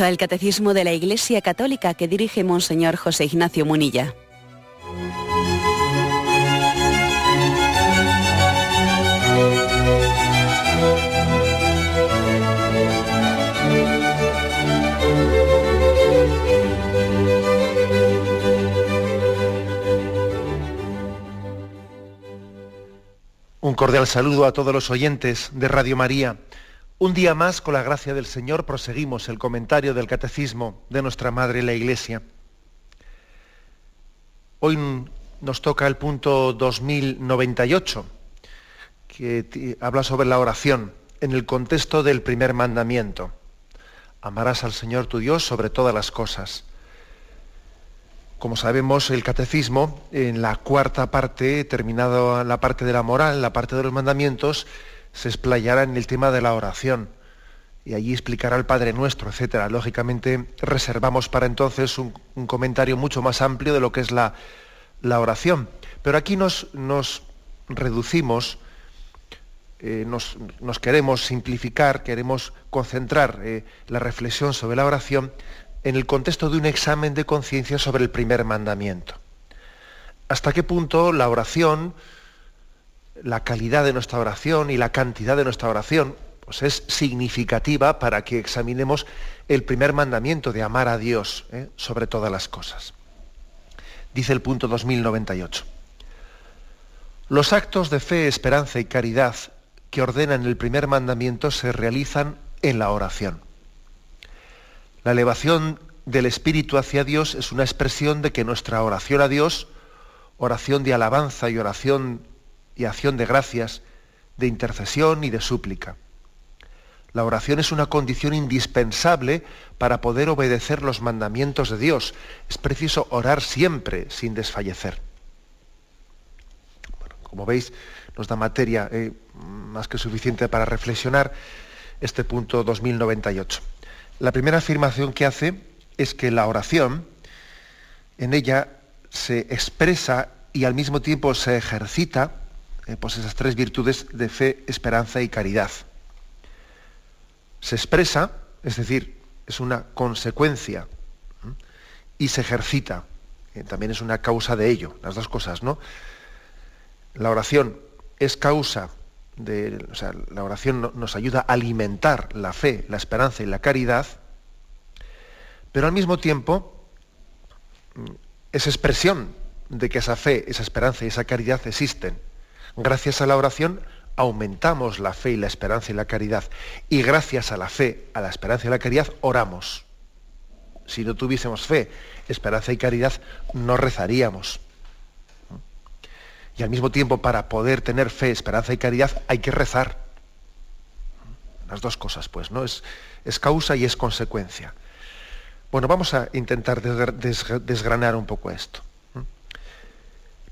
Comienza el Catecismo de la Iglesia Católica que dirige Monseñor José Ignacio Munilla. Un cordial saludo a todos los oyentes de Radio María. Un día más, con la gracia del Señor, proseguimos el comentario del Catecismo de nuestra Madre la Iglesia. Hoy nos toca el punto 2098, que habla sobre la oración en el contexto del primer mandamiento. Amarás al Señor tu Dios sobre todas las cosas. Como sabemos, el catecismo, en la cuarta parte, terminado la parte de la moral, la parte de los mandamientos, se explayará en el tema de la oración y allí explicará el Padre Nuestro, etc. Lógicamente reservamos para entonces un, comentario mucho más amplio de lo que es la, oración. Pero aquí nos, nos reducimos, eh, nos, queremos simplificar, queremos concentrar eh, la reflexión sobre la oración en el contexto de un examen de conciencia sobre el primer mandamiento. ¿Hasta qué punto la oración la calidad de nuestra oración y la cantidad de nuestra oración pues es significativa para que examinemos el primer mandamiento de amar a Dios ¿eh? sobre todas las cosas. Dice el punto 2098. Los actos de fe, esperanza y caridad que ordenan el primer mandamiento se realizan en la oración. La elevación del Espíritu hacia Dios es una expresión de que nuestra oración a Dios, oración de alabanza y oración y acción de gracias, de intercesión y de súplica. La oración es una condición indispensable para poder obedecer los mandamientos de Dios. Es preciso orar siempre sin desfallecer. como veis, nos da materia eh, más que suficiente para reflexionar este punto 2098. La primera afirmación que hace es que la oración, en ella se expresa y al mismo tiempo se ejercita eh, pues esas tres virtudes de fe, esperanza y caridad. Se expresa, es decir, es una consecuencia y se ejercita, eh, también es una causa de ello, las dos cosas, ¿no? La oración es causa de, o sea, la oración nos ayuda a alimentar la fe, la esperanza y la caridad, pero al mismo tiempo es expresión de que esa fe, esa esperanza y esa caridad existen. Gracias a la oración aumentamos la fe y la esperanza y la caridad. Y gracias a la fe, a la esperanza y la caridad, oramos. Si no tuviésemos fe, esperanza y caridad, no rezaríamos. Y al mismo tiempo, para poder tener fe, esperanza y caridad, hay que rezar. Las dos cosas, pues, ¿no? Es, es causa y es consecuencia. Bueno, vamos a intentar desgranar un poco esto.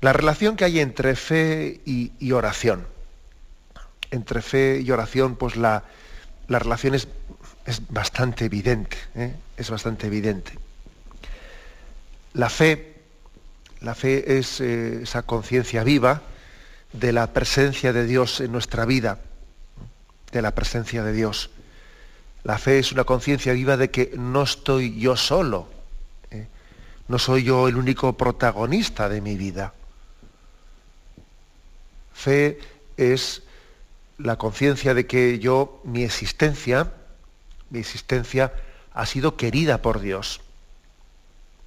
La relación que hay entre fe y, oración. Entre fe y oración, pues la, relación es, bastante evidente. ¿eh? Es bastante evidente. La fe, la fe es eh, esa conciencia viva de la presencia de Dios en nuestra vida, de la presencia de Dios. La fe es una conciencia viva de que no estoy yo solo, ¿eh? no soy yo el único protagonista de mi vida. Fe es la conciencia de que yo, mi existencia, mi existencia ha sido querida por Dios.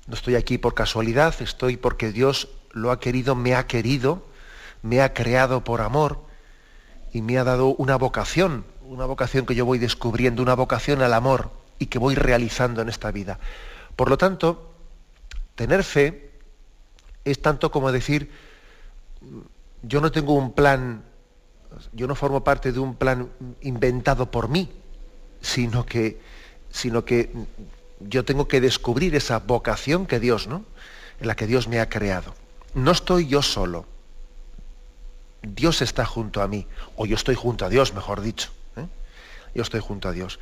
No estoy aquí por casualidad, estoy porque Dios lo ha querido, me ha querido, me ha creado por amor y me ha dado una vocación, una vocación que yo voy descubriendo, una vocación al amor y que voy realizando en esta vida. Por lo tanto, tener fe es tanto como decir, yo no tengo un plan, yo no formo parte de un plan inventado por mí, sino que, sino que yo tengo que descubrir esa vocación que Dios, ¿no? En la que Dios me ha creado. No estoy yo solo. Dios está junto a mí, o yo estoy junto a Dios, mejor dicho. ¿eh? Yo estoy junto a Dios.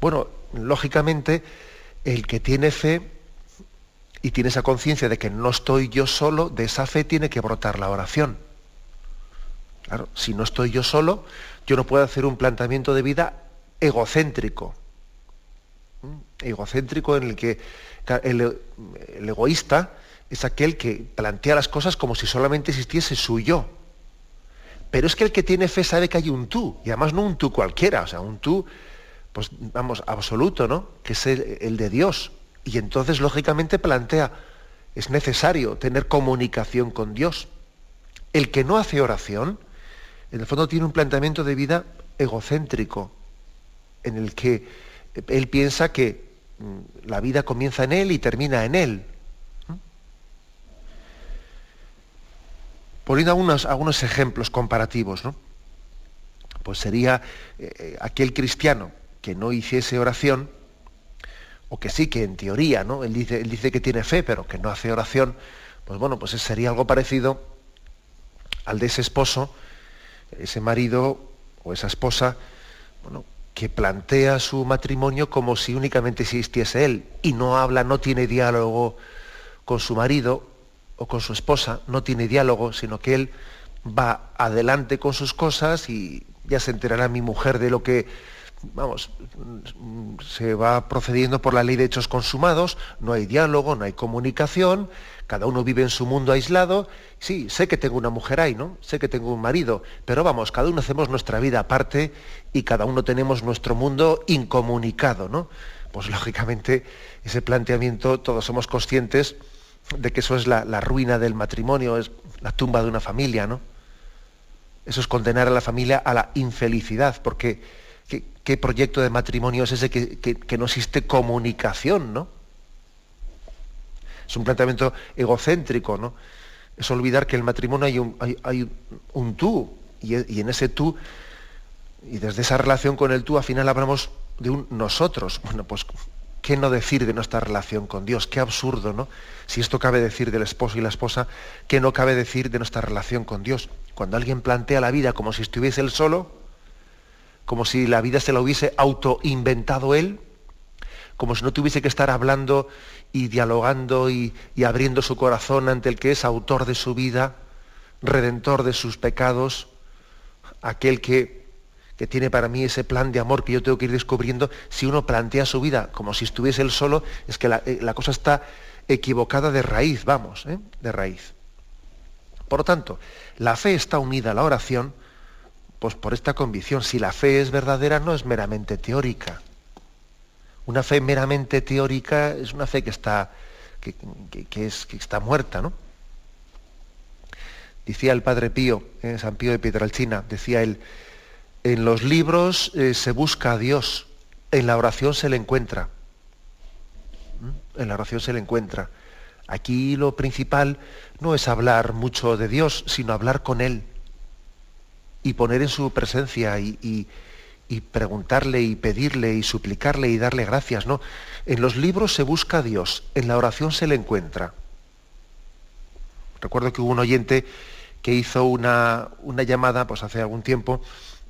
Bueno, lógicamente, el que tiene fe y tiene esa conciencia de que no estoy yo solo, de esa fe tiene que brotar la oración. Si no estoy yo solo, yo no puedo hacer un planteamiento de vida egocéntrico. egocéntrico en el que el, egoísta es aquel que plantea las cosas como si solamente existiese su yo. Pero es que el que tiene fe sabe que hay un tú, y además no un tú cualquiera, o sea, un tú, pues vamos, absoluto, ¿no? Que es el de Dios. Y entonces, lógicamente, plantea, es necesario tener comunicación con Dios. El que no hace oración, en el fondo tiene un planteamiento de vida egocéntrico, en el que él piensa que mm, la vida comienza en él y termina en él. Poniendo algunos, algunos ejemplos comparativos, ¿no? pues sería eh, eh, aquel cristiano que no hiciese oración, o que sí, que en teoría, ¿no? Él dice, él dice que tiene fe, pero que no hace oración, pues bueno, pues sería algo parecido al de ese esposo, ese marido o esa esposa, bueno, que plantea su matrimonio como si únicamente existiese él y no habla, no tiene diálogo con su marido o con su esposa, no tiene diálogo, sino que él va adelante con sus cosas y ya se enterará mi mujer de lo que, vamos, se va procediendo por la ley de hechos consumados, no hay diálogo, no hay comunicación, cada uno vive en su mundo aislado. Sí, sé que tengo una mujer ahí, ¿no? Sé que tengo un marido, pero vamos, cada uno hacemos nuestra vida aparte y cada uno tenemos nuestro mundo incomunicado, ¿no? Pues lógicamente ese planteamiento todos somos conscientes de que eso es la, ruina del matrimonio, es la tumba de una familia, ¿no? Eso es condenar a la familia a la infelicidad, porque ¿qué, proyecto de matrimonio es ese que no existe comunicación, ¿no? Es un planteamiento egocéntrico, ¿no? Es olvidar que en el matrimonio hay un, hay, un tú, y, en ese tú, y desde esa relación con el tú, al final hablamos de un nosotros. Bueno, pues, ¿qué no decir de nuestra relación con Dios? Qué absurdo, ¿no? Si esto cabe decir del esposo y la esposa, ¿qué no cabe decir de nuestra relación con Dios? Cuando alguien plantea la vida como si estuviese él solo, como si la vida se la hubiese autoinventado él, como si no tuviese que estar hablando y dialogando y, abriendo su corazón ante el que es autor de su vida, redentor de sus pecados, aquel que, que, tiene para mí ese plan de amor que yo tengo que ir descubriendo, si uno plantea su vida como si estuviese él solo, es que la, eh, cosa está equivocada de raíz, vamos, ¿eh? de raíz. Por lo tanto, la fe está unida a la oración, pues por esta convicción, si la fe es verdadera, no es meramente teórica una fe meramente teórica es una fe que está, que, es, que está muerta, ¿no? Decía el Padre Pío, eh, San Pío de Pietralcina, decía él, en los libros eh, se busca a Dios, en la oración se le encuentra. ¿Mm? En la oración se le encuentra. Aquí lo principal no es hablar mucho de Dios, sino hablar con Él y poner en su presencia y y preguntarle y pedirle y suplicarle y darle gracias, ¿no? En los libros se busca a Dios, en la oración se le encuentra. Recuerdo que hubo un oyente que hizo una, una llamada pues hace algún tiempo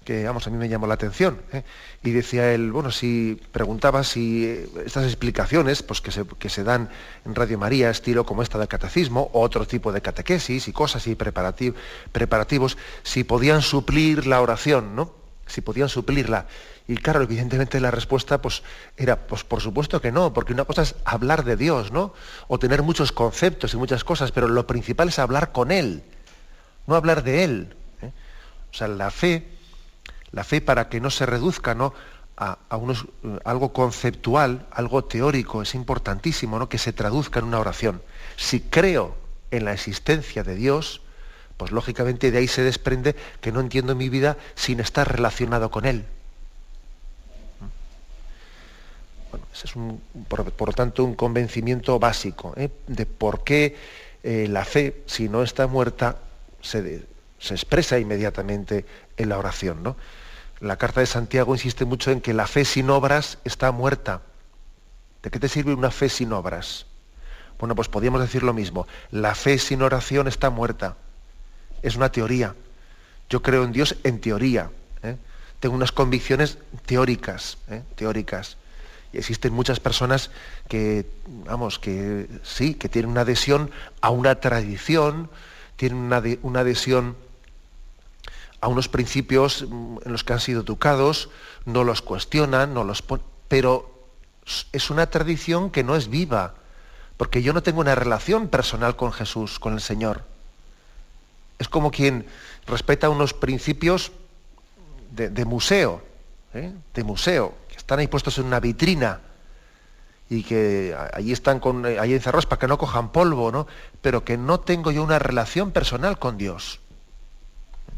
que vamos a mí me llamó la atención ¿eh? y decía él bueno si preguntaba si eh, estas explicaciones pues que se, que se, dan en Radio María estilo como esta del catecismo o otro tipo de catequesis y cosas y preparativos si podían suplir la oración no si podían suplirla. Y claro, evidentemente la respuesta pues, era, pues por supuesto que no, porque una cosa es hablar de Dios, ¿no? O tener muchos conceptos y muchas cosas, pero lo principal es hablar con Él, no hablar de Él. ¿eh? O sea, la fe, la fe para que no se reduzca ¿no? A, unos, algo conceptual, algo teórico, es importantísimo ¿no? que se traduzca en una oración. Si creo en la existencia de Dios, pues lógicamente de ahí se desprende que no entiendo mi vida sin estar relacionado con Él. Bueno, ese es por, lo tanto un convencimiento básico ¿eh? de por qué eh, la fe, si no está muerta, se, se, expresa inmediatamente en la oración. ¿no? La carta de Santiago insiste mucho en que la fe sin obras está muerta. ¿De qué te sirve una fe sin obras? Bueno, pues podríamos decir lo mismo. La fe sin oración está muerta es una teoría. Yo creo en Dios en teoría. ¿eh? Tengo unas convicciones teóricas, ¿eh? teóricas. Y existen muchas personas que, vamos, que sí, que tienen una adhesión a una tradición, tienen una, una adhesión a unos principios mm, en los que han sido educados, no los cuestionan, no los pero es una tradición que no es viva, porque yo no tengo una relación personal con Jesús, con el Señor. Es como quien respeta unos principios de, museo, ¿eh? de museo, que están ahí puestos en una vitrina y que allí están con, ahí encerrados para que no cojan polvo, ¿no? Pero que no tengo yo una relación personal con Dios.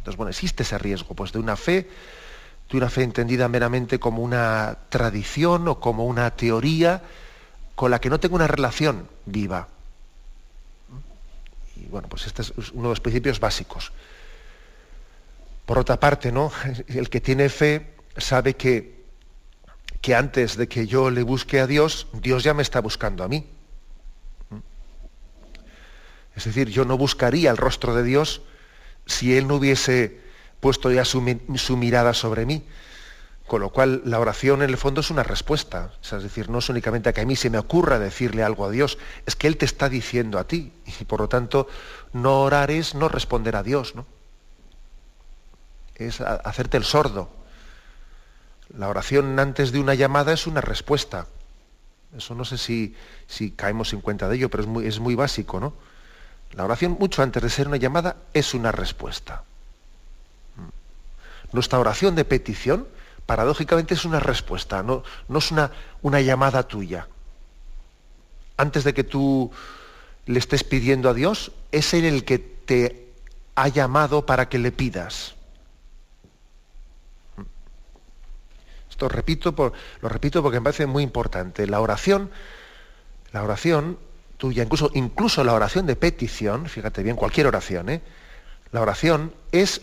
Entonces, bueno, existe ese riesgo, pues de una fe, de una fe entendida meramente como una tradición o como una teoría con la que no tengo una relación viva. Y bueno, pues este es uno de los principios básicos. Por otra parte, ¿no? El que tiene fe sabe que, que antes de que yo le busque a Dios, Dios ya me está buscando a mí. Es decir, yo no buscaría el rostro de Dios si Él no hubiese puesto ya su, mirada sobre mí. Con lo cual la oración en el fondo es una respuesta. es decir, no es únicamente que a mí se me ocurra decirle algo a Dios, es que Él te está diciendo a ti. Y por lo tanto, no orar es no responder a Dios, ¿no? Es hacerte el sordo. La oración antes de una llamada es una respuesta. Eso no sé si, si caemos en cuenta de ello, pero es muy, es muy básico, ¿no? La oración, mucho antes de ser una llamada, es una respuesta. Nuestra oración de petición, paradójicamente, es una respuesta, no, no es una, una llamada tuya. Antes de que tú le estés pidiendo a Dios, es Él el que te ha llamado para que le pidas. Esto repito lo repito porque me parece muy importante. La oración, la oración tuya, incluso, incluso la oración de petición, fíjate bien, cualquier oración, ¿eh? la oración es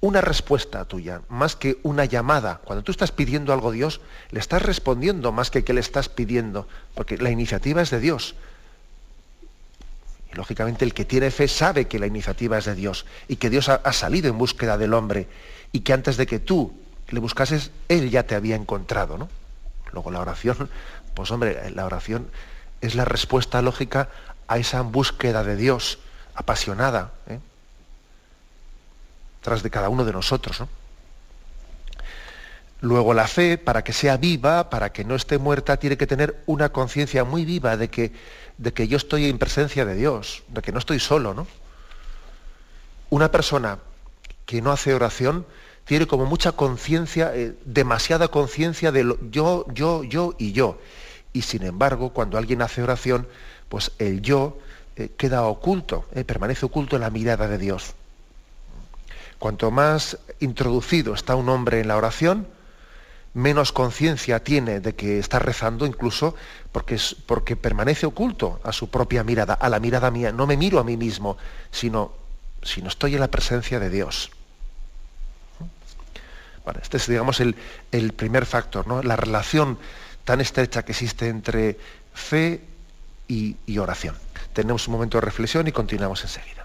una respuesta tuya, más que una llamada. Cuando tú estás pidiendo algo a Dios, le estás respondiendo más que que le estás pidiendo, porque la iniciativa es de Dios. Y lógicamente el que tiene fe sabe que la iniciativa es de Dios y que Dios ha, ha salido en búsqueda del hombre y que antes de que tú le buscases, Él ya te había encontrado. ¿no? Luego la oración, pues hombre, la oración es la respuesta lógica a esa búsqueda de Dios apasionada, ¿eh? tras de cada uno de nosotros. Luego la fe, para que sea viva, para que no esté muerta, tiene que tener una conciencia muy viva de que, de que yo estoy en presencia de Dios, de que no estoy solo. ¿no? Una persona que no hace oración tiene como mucha conciencia, eh, demasiada conciencia de lo, yo, yo, yo y yo y sin embargo, cuando alguien hace oración, pues el yo eh, queda oculto, eh, permanece oculto en la mirada de Dios. Cuanto más introducido está un hombre en la oración, menos conciencia tiene de que está rezando, incluso porque, porque permanece oculto a su propia mirada, a la mirada mía. No me miro a mí mismo, sino, sino estoy en la presencia de Dios. Bueno, este es, digamos, el, el primer factor, ¿no? la relación tan estrecha que existe entre fe y, oración. Tenemos un momento de reflexión y continuamos enseguida.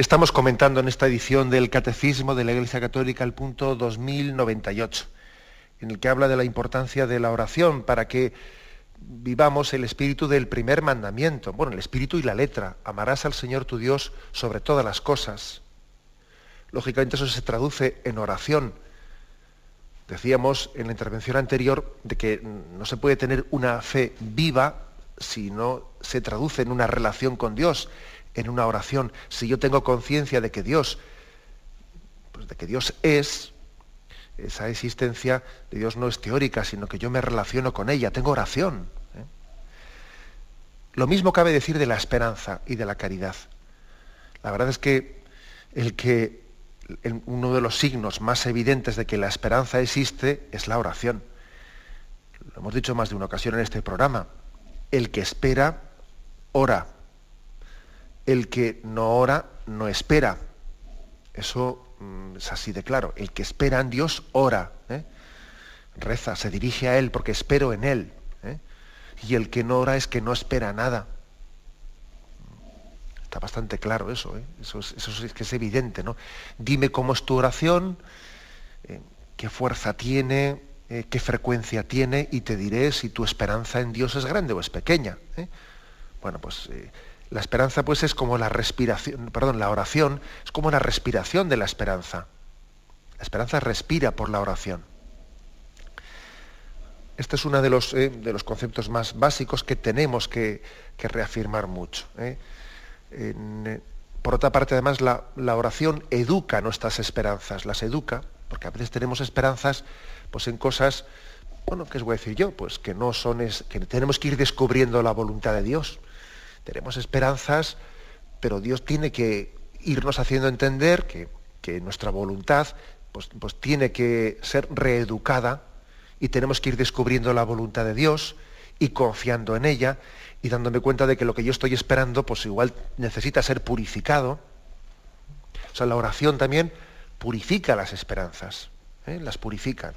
Estamos comentando en esta edición del Catecismo de la Iglesia Católica el punto 2098, en el que habla de la importancia de la oración para que vivamos el espíritu del primer mandamiento, bueno, el espíritu y la letra, amarás al Señor tu Dios sobre todas las cosas. Lógicamente eso se traduce en oración. Decíamos en la intervención anterior de que no se puede tener una fe viva si no se traduce en una relación con Dios, en una oración. Si yo tengo conciencia de que Dios, pues de que Dios es, esa existencia de Dios no es teórica, sino que yo me relaciono con ella, tengo oración. ¿eh? Lo mismo cabe decir de la esperanza y de la caridad. La verdad es que el que uno de los signos más evidentes de que la esperanza existe es la oración. Lo hemos dicho más de una ocasión en este programa. El que espera, ora. El que no ora, no espera. Eso mm, es así de claro. El que espera en Dios, ora. ¿eh? Reza, se dirige a Él porque espero en Él. ¿eh? Y el que no ora es que no espera nada. Está bastante claro eso, ¿eh? eso, es, que es evidente, ¿no? Dime cómo es tu oración, eh, qué fuerza tiene, eh, qué frecuencia tiene, y te diré si tu esperanza en Dios es grande o es pequeña. Bueno, pues la esperanza pues es como la respiración, perdón, la oración es como la respiración de la esperanza. La esperanza respira por la oración. Este es uno de los, de los conceptos más básicos que tenemos que, que reafirmar mucho. Eh, por otra parte, además, la, oración educa nuestras esperanzas, las educa, porque a veces tenemos esperanzas pues, en cosas, bueno, ¿qué os voy a decir yo? Pues que no son, es, que tenemos que ir descubriendo la voluntad de Dios. Tenemos esperanzas, pero Dios tiene que irnos haciendo entender que, nuestra voluntad pues, pues tiene que ser reeducada y tenemos que ir descubriendo la voluntad de Dios y confiando en ella y dándome cuenta de que lo que yo estoy esperando, pues igual necesita ser purificado. O sea, la oración también purifica las esperanzas, ¿eh? las purifica.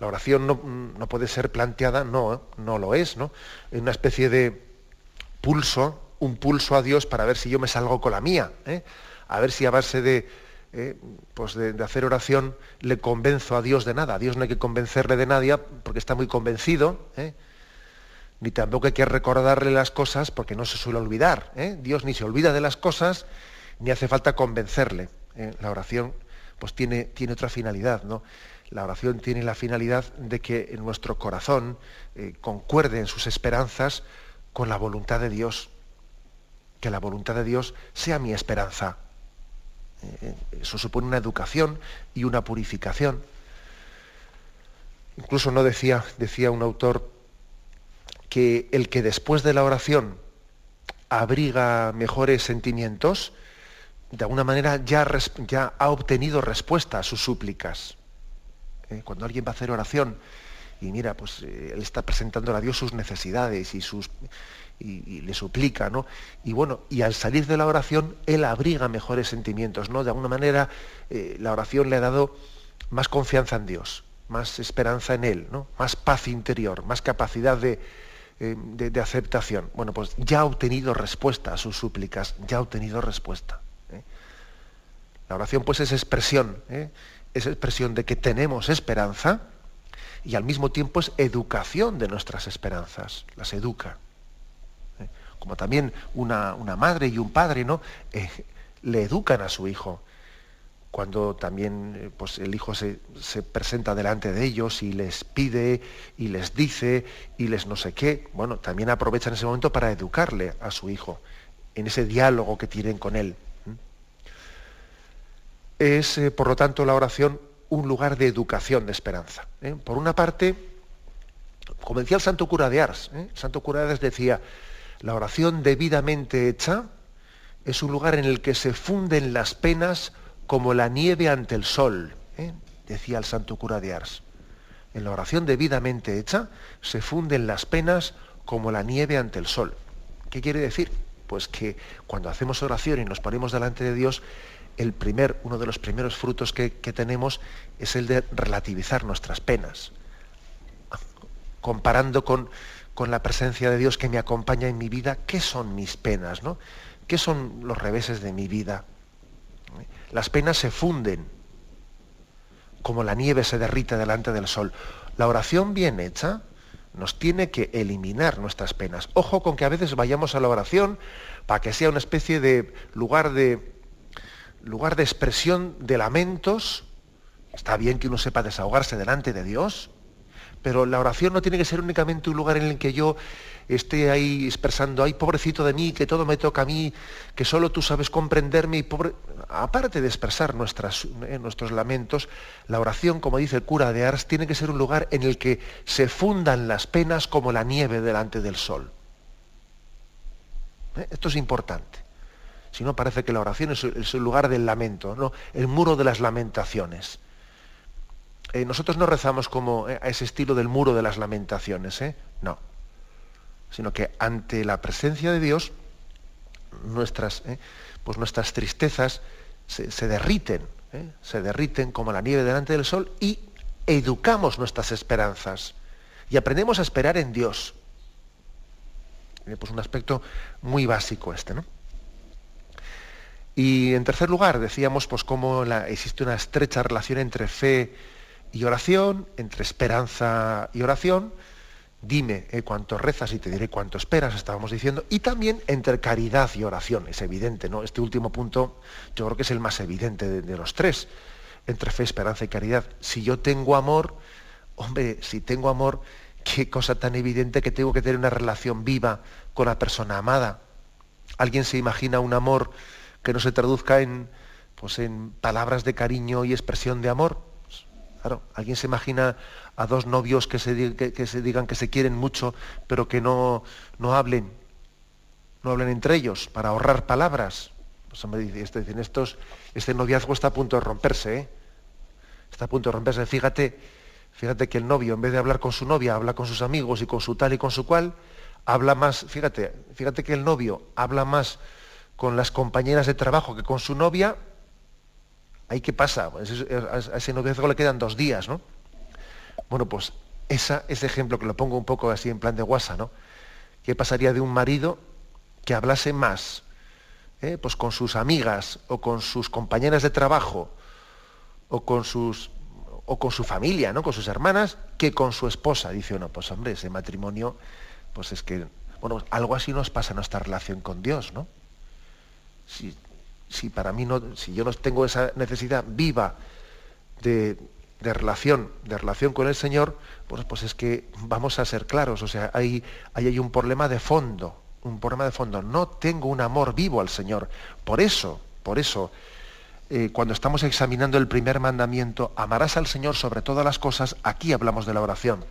La oración no, puede ser planteada, no, no lo es, ¿no? En una especie de pulso, un pulso a Dios para ver si yo me salgo con la mía, ¿eh? a ver si a base de, ¿eh? pues de, hacer oración le convenzo a Dios de nada. A Dios no hay que convencerle de nadie porque está muy convencido. ¿eh? ni tampoco hay que recordarle las cosas porque no se suele olvidar. ¿eh? Dios ni se olvida de las cosas, ni hace falta convencerle. ¿eh? La oración pues tiene, tiene otra finalidad, ¿no? La oración tiene la finalidad de que en nuestro corazón eh, concuerden sus esperanzas con la voluntad de Dios. Que la voluntad de Dios sea mi esperanza. eso supone una educación y una purificación. Incluso no decía, decía un autor que el que después de la oración abriga mejores sentimientos, de alguna manera ya, ya ha obtenido respuesta a sus súplicas. ¿Eh? Cuando alguien va a hacer oración y mira, pues eh, él está presentando a Dios sus necesidades y, sus, y, le suplica, ¿no? Y bueno, y al salir de la oración, él abriga mejores sentimientos, ¿no? De alguna manera eh, la oración le ha dado más confianza en Dios, más esperanza en Él, ¿no? Más paz interior, más capacidad de, eh, de, aceptación. Bueno, pues ya ha obtenido respuesta a sus súplicas, ya ha obtenido respuesta. La oración pues es expresión, es expresión de que tenemos esperanza y al mismo tiempo es educación de nuestras esperanzas, las educa. Como también una, madre y un padre ¿no? le educan a su hijo cuando también eh, pues, el hijo se, presenta delante de ellos y les pide y les dice y les no sé qué, bueno, también aprovechan ese momento para educarle a su hijo en ese diálogo que tienen con él. Es, eh, por lo tanto, la oración un lugar de educación, de esperanza. ¿eh? Por una parte, como decía el santo cura de Ars, el santo cura de Ars decía, la oración debidamente hecha es un lugar en el que se funden las penas como la nieve ante el sol, ¿eh? decía el santo cura de Ars. En la oración debidamente hecha se funden las penas como la nieve ante el sol. ¿Qué quiere decir? Pues que cuando hacemos oración y nos ponemos delante de Dios, el primer, uno de los primeros frutos que, tenemos es el de relativizar nuestras penas, comparando con, con, la presencia de Dios que me acompaña en mi vida, ¿qué son mis penas? ¿no? ¿Qué son los reveses de mi vida? las penas se funden, como la nieve se derrite delante del sol. La oración bien hecha nos tiene que eliminar nuestras penas. Ojo con que a veces vayamos a la oración para que sea una especie de lugar de, lugar de expresión de lamentos. Está bien que uno sepa desahogarse delante de Dios, pero la oración no tiene que ser únicamente un lugar en el que yo esté ahí expresando, ay, pobrecito de mí, que todo me toca a mí, que solo tú sabes comprenderme y pobre... Aparte de expresar eh, nuestros lamentos, la oración, como dice el cura de Ars, tiene que ser un lugar en el que se fundan las penas como la nieve delante del sol. ¿Eh? Esto es importante. Si no, parece que la oración es, el lugar del lamento, ¿no? el muro de las lamentaciones. Eh, nosotros no rezamos como a ese estilo del muro de las lamentaciones, ¿eh? no sino que ante la presencia de Dios, nuestras, ¿eh? pues nuestras tristezas se, derriten, ¿eh? se derriten como la nieve delante del sol y educamos nuestras esperanzas y aprendemos a esperar en Dios. Pues un aspecto muy básico este, ¿no? Y en tercer lugar, decíamos pues cómo existe una estrecha relación entre fe y oración, entre esperanza y oración, dime eh, cuánto rezas y te diré cuánto esperas, estábamos diciendo, y también entre caridad y oración, es evidente, ¿no? Este último punto yo creo que es el más evidente de, los tres, entre fe, esperanza y caridad. Si yo tengo amor, hombre, si tengo amor, qué cosa tan evidente que tengo que tener una relación viva con la persona amada. ¿Alguien se imagina un amor que no se traduzca en, pues, en palabras de cariño y expresión de amor? Pues, claro, ¿alguien se imagina a dos novios que se, que, se digan que se quieren mucho, pero que no, no hablen, no hablen entre ellos, para ahorrar palabras. Pues me este, dicen, estos, este noviazgo está a punto de romperse, ¿eh? está a punto de romperse. Fíjate, fíjate que el novio, en vez de hablar con su novia, habla con sus amigos y con su tal y con su cual, habla más, fíjate, fíjate que el novio habla más con las compañeras de trabajo que con su novia, ¿ahí qué pasa? A ese noviazgo le quedan dos días, ¿no? Bueno, pues ese ejemplo que lo pongo un poco así en plan de guasa, ¿no? ¿Qué pasaría de un marido que hablase más eh, pues con sus amigas o con sus compañeras de trabajo o con sus o con su familia, ¿no? Con sus hermanas, que con su esposa. Dice uno, pues hombre, ese matrimonio, pues es que, bueno, algo así nos pasa en nuestra relación con Dios, ¿no? Si, para mí no, si yo no tengo esa necesidad viva de, de relación, de relación con el Señor, pues, pues es que vamos a ser claros, o sea, hay, hay un problema de fondo, un problema de fondo. No tengo un amor vivo al Señor. Por eso, por eso, eh, cuando estamos examinando el primer mandamiento, amarás al Señor sobre todas las cosas, aquí hablamos de la oración.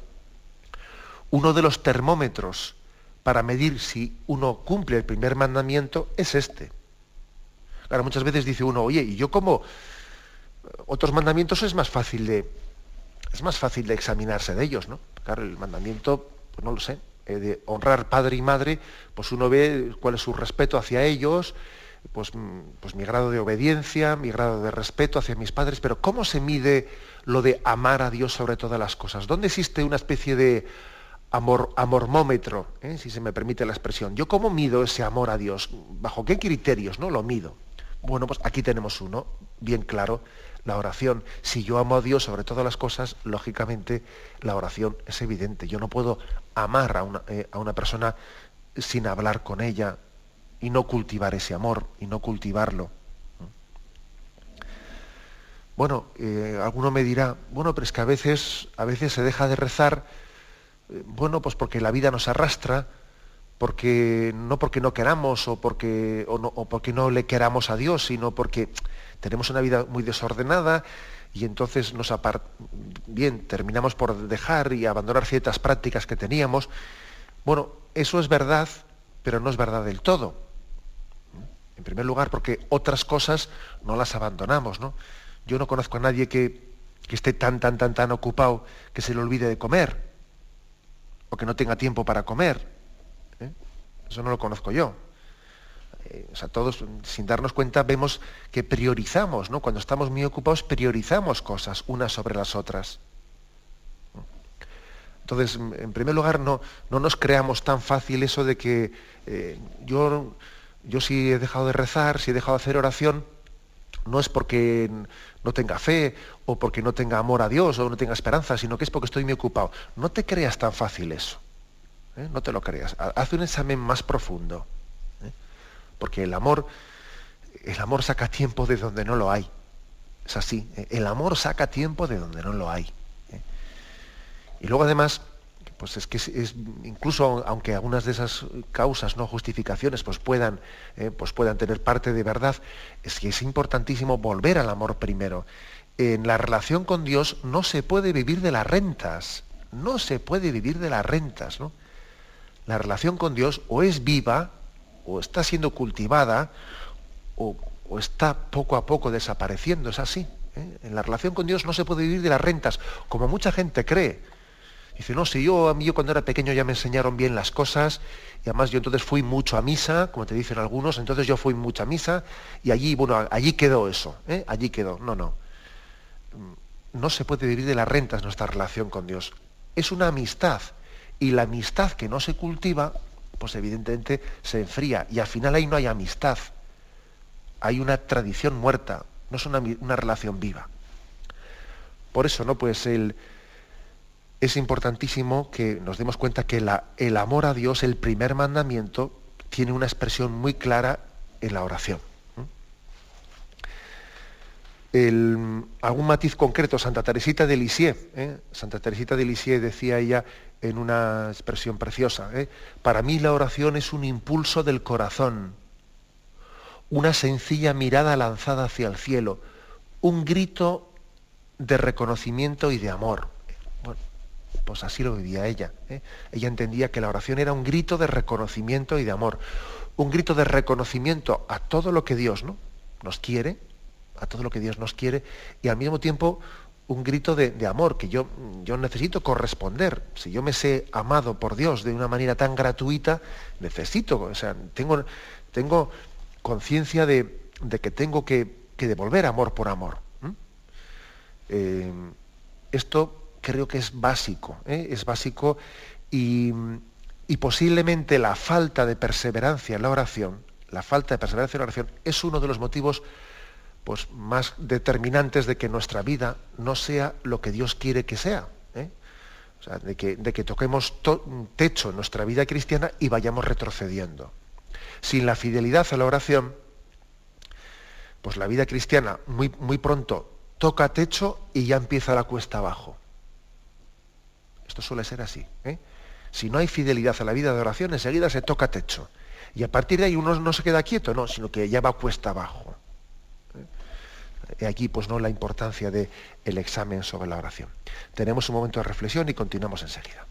Uno de los termómetros para medir si uno cumple el primer mandamiento es este. Claro, muchas veces dice uno, oye, ¿y yo cómo, otros mandamientos es más fácil de, es más fácil de examinarse de ellos, ¿no? Claro, el mandamiento, pues no lo sé, eh, de honrar padre y madre, pues uno ve cuál es su respeto hacia ellos, pues, mm, pues mi grado de obediencia, mi grado de respeto hacia mis padres, pero ¿cómo se mide lo de amar a Dios sobre todas las cosas? ¿Dónde existe una especie de amor, amormómetro, eh? si se me permite la expresión? ¿Yo cómo mido ese amor a Dios? ¿Bajo qué criterios no lo mido? Bueno, pues aquí tenemos uno, bien claro, la oración. Si yo amo a Dios sobre todas las cosas, lógicamente la oración es evidente. Yo no puedo amar a una, eh, a una persona sin hablar con ella y no cultivar ese amor y no cultivarlo. Bueno, eh, alguno me dirá, bueno, pero es que a veces, a veces se deja de rezar, eh, bueno, pues porque la vida nos arrastra, porque no porque no queramos o porque, o, no, porque no le queramos a Dios, sino porque tenemos una vida muy desordenada y entonces nos bien, terminamos por dejar y abandonar ciertas prácticas que teníamos. Bueno, eso es verdad, pero no es verdad del todo. En primer lugar, porque otras cosas no las abandonamos, ¿no? Yo no conozco a nadie que, esté tan, tan, tan, tan ocupado que se le olvide de comer, o que no tenga tiempo para comer. Eso no lo conozco yo. Eh, o sea, todos, sin darnos cuenta, vemos que priorizamos, ¿no? Cuando estamos muy ocupados, priorizamos cosas unas sobre las otras. Entonces, en primer lugar, no, no nos creamos tan fácil eso de que eh, yo, yo si he dejado de rezar, si he dejado de hacer oración, no es porque no tenga fe o porque no tenga amor a Dios o no tenga esperanza, sino que es porque estoy muy ocupado. No te creas tan fácil eso. ¿Eh? No te lo creas. Haz un examen más profundo. ¿eh? Porque el amor, el amor saca tiempo de donde no lo hay. Es así. ¿eh? El amor saca tiempo de donde no lo hay. Y luego además, pues es que es, incluso aunque algunas de esas causas, no justificaciones, pues puedan, pues puedan tener parte de verdad, es que es importantísimo volver al amor primero. En la relación con Dios no se puede vivir de las rentas, no se puede vivir de las rentas. ¿no? La relación con Dios o es viva, o está siendo cultivada, o, está poco a poco desapareciendo, es así. ¿eh? En la relación con Dios no se puede vivir de las rentas, como mucha gente cree. Dice, no, si yo a mí yo cuando era pequeño ya me enseñaron bien las cosas y además yo entonces fui mucho a misa, como te dicen algunos, entonces yo fui mucho a misa y allí, bueno, allí quedó eso, ¿eh? allí quedó. No, no. Mm, no se puede vivir de las rentas nuestra relación con Dios. Es una amistad y la amistad que no se cultiva, pues evidentemente se enfría y al final ahí no hay amistad. Hay una tradición muerta, no es una, relación viva. Por eso, ¿no? Pues el es importantísimo que nos demos cuenta que el amor a Dios, el primer mandamiento, tiene una expresión muy clara en la oración. algún matiz concreto, Santa Teresita de Lisieux, ¿eh? Santa Teresita de Lisieux decía ella en una expresión preciosa, ¿eh? para mí la oración es un impulso del corazón, una sencilla mirada lanzada hacia el cielo, un grito de reconocimiento y de amor. Pues así lo vivía ella. ¿eh? Ella entendía que la oración era un grito de reconocimiento y de amor. Un grito de reconocimiento a todo lo que Dios ¿no? nos quiere, a todo lo que Dios nos quiere, y al mismo tiempo un grito de, amor, que yo, yo, necesito corresponder. Si yo me sé amado por Dios de una manera tan gratuita, necesito, o sea, tengo, tengo conciencia de, que tengo que, devolver amor por amor. Eh, esto creo que es básico, ¿eh? es básico y, posiblemente la falta de perseverancia en la oración, la falta de perseverancia en la oración es uno de los motivos pues, más determinantes de que nuestra vida no sea lo que Dios quiere que sea. ¿eh? O sea, de que, toquemos techo en nuestra vida cristiana y vayamos retrocediendo. Sin la fidelidad a la oración, pues la vida cristiana muy, muy pronto toca techo y ya empieza la cuesta abajo. Esto suele ser así. ¿eh? Si no hay fidelidad a la vida de oración, enseguida se toca techo. Y a partir de ahí uno no se queda quieto, no, sino que ya va cuesta abajo. ¿Eh? aquí pues no la importancia del el examen sobre la oración. Tenemos un momento de reflexión y continuamos enseguida.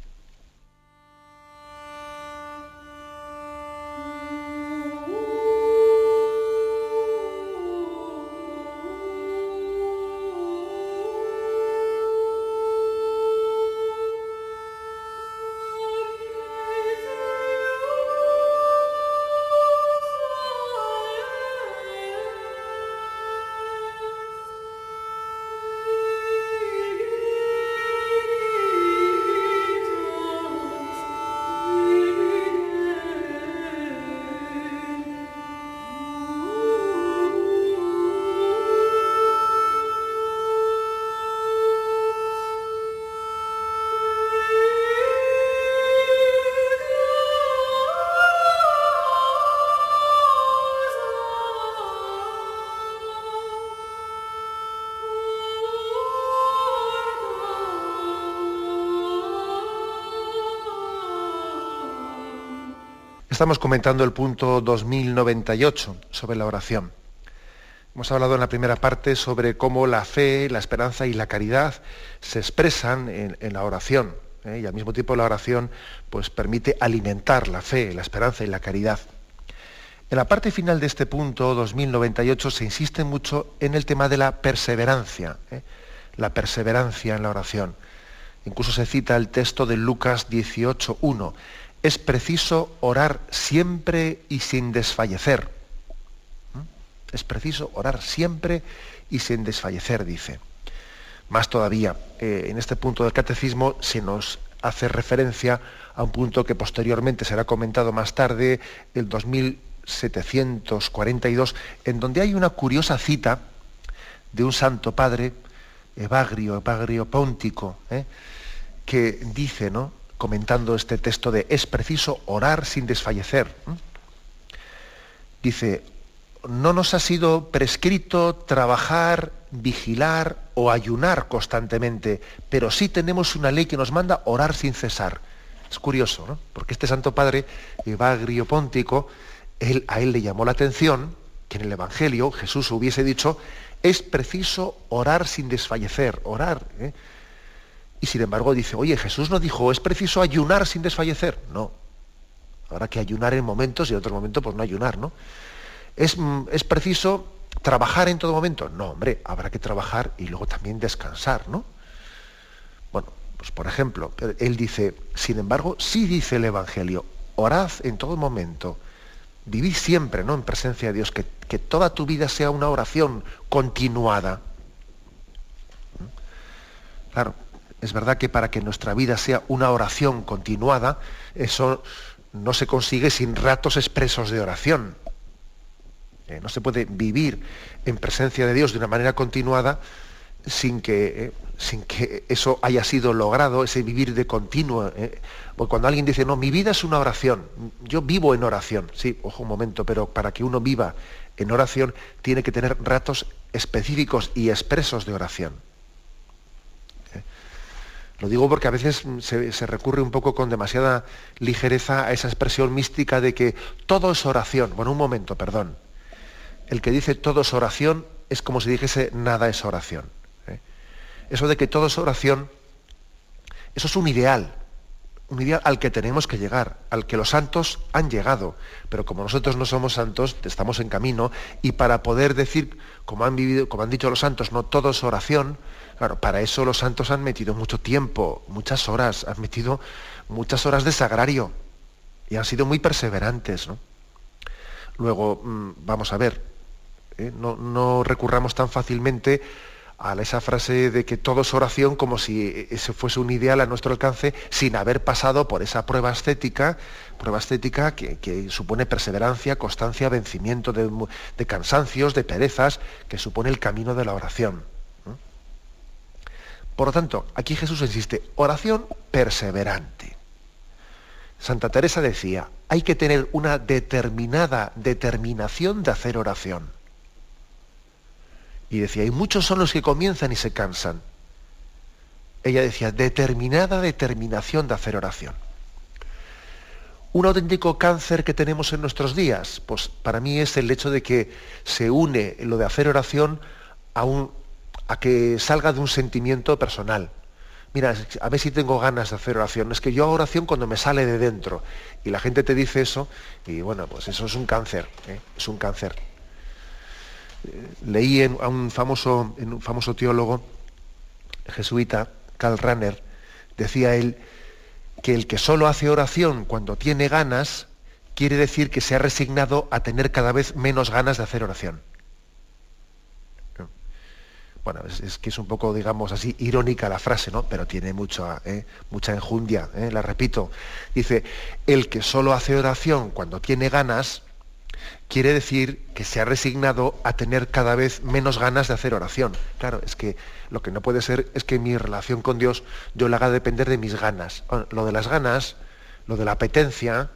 Estamos comentando el punto 2098 sobre la oración. Hemos hablado en la primera parte sobre cómo la fe, la esperanza y la caridad se expresan en, la oración. ¿eh? Y al mismo tiempo la oración pues, permite alimentar la fe, la esperanza y la caridad. En la parte final de este punto 2098 se insiste mucho en el tema de la perseverancia, ¿eh? la perseverancia en la oración. Incluso se cita el texto de Lucas 18.1 es preciso orar siempre y sin desfallecer. ¿Mm? Es preciso orar siempre y sin desfallecer, dice. Más todavía, eh, en este punto del catecismo se nos hace referencia a un punto que posteriormente será comentado más tarde, el 2742, en donde hay una curiosa cita de un santo padre, Evagrio, Evagrio Póntico, ¿eh? que dice, ¿no? Comentando este texto de es preciso orar sin desfallecer. Dice, no nos ha sido prescrito trabajar, vigilar o ayunar constantemente, pero sí tenemos una ley que nos manda orar sin cesar. Es curioso, ¿no? Porque este Santo Padre, Evagrio Póntico, él, a él le llamó la atención que en el Evangelio Jesús hubiese dicho, es preciso orar sin desfallecer, orar. ¿eh? Y sin embargo dice, oye, Jesús no dijo, es preciso ayunar sin desfallecer. No. Habrá que ayunar en momentos y en otros momentos pues no ayunar, ¿no? Es, mm, es preciso trabajar en todo momento. No, hombre, habrá que trabajar y luego también descansar, ¿no? Bueno, pues por ejemplo, él dice, sin embargo, sí dice el Evangelio, orad en todo momento, vivid siempre, ¿no? En presencia de Dios, que, que toda tu vida sea una oración continuada. ¿Mm? Claro, es verdad que para que nuestra vida sea una oración continuada, eso no se consigue sin ratos expresos de oración. Eh, no se puede vivir en presencia de Dios de una manera continuada sin que, eh, sin que eso haya sido logrado, ese vivir de continuo. Eh. cuando alguien dice, no, mi vida es una oración, yo vivo en oración, sí, ojo un momento, pero para que uno viva en oración tiene que tener ratos específicos y expresos de oración. Lo digo porque a veces se, recurre un poco con demasiada ligereza a esa expresión mística de que todo es oración. Bueno, un momento, perdón. El que dice todo es oración es como si dijese nada es oración. ¿eh? Eso de que todo es oración, eso es un ideal, un ideal al que tenemos que llegar, al que los santos han llegado. Pero como nosotros no somos santos, estamos en camino, y para poder decir, como han vivido, como han dicho los santos, no todo es oración, Claro, para eso los santos han metido mucho tiempo, muchas horas, han metido muchas horas de sagrario y han sido muy perseverantes. Luego, mm, vamos a ver, ¿eh? no, no, recurramos tan fácilmente a esa frase de que todo es oración como si ese fuese un ideal a nuestro alcance sin haber pasado por esa prueba estética, prueba estética que, supone perseverancia, constancia, vencimiento de cansancios, de perezas, que supone el camino de la oración. Por lo tanto, aquí Jesús insiste, oración perseverante. Santa Teresa decía, hay que tener una determinada determinación de hacer oración. Y decía, y muchos son los que comienzan y se cansan. Ella decía, determinada determinación de hacer oración. Un auténtico cáncer que tenemos en nuestros días, pues para mí es el hecho de que se une lo de hacer oración a un a que salga de un sentimiento personal. Mira, a ver si tengo ganas de hacer oración. Es que yo hago oración cuando me sale de dentro. Y la gente te dice eso, y bueno, pues eso es un cáncer, ¿eh? es un cáncer. leí a un famoso, en un famoso teólogo jesuita, Karl Rahner, decía él que el que solo hace oración cuando tiene ganas, quiere decir que se ha resignado a tener cada vez menos ganas de hacer oración bueno, es, que es un poco, digamos así, irónica la frase, ¿no? Pero tiene mucha, ¿eh? mucha enjundia, ¿eh? la repito. Dice, el que solo hace oración cuando tiene ganas, quiere decir que se ha resignado a tener cada vez menos ganas de hacer oración. Claro, es que lo que no puede ser es que mi relación con Dios yo la haga depender de mis ganas. Lo de las ganas, lo de la apetencia,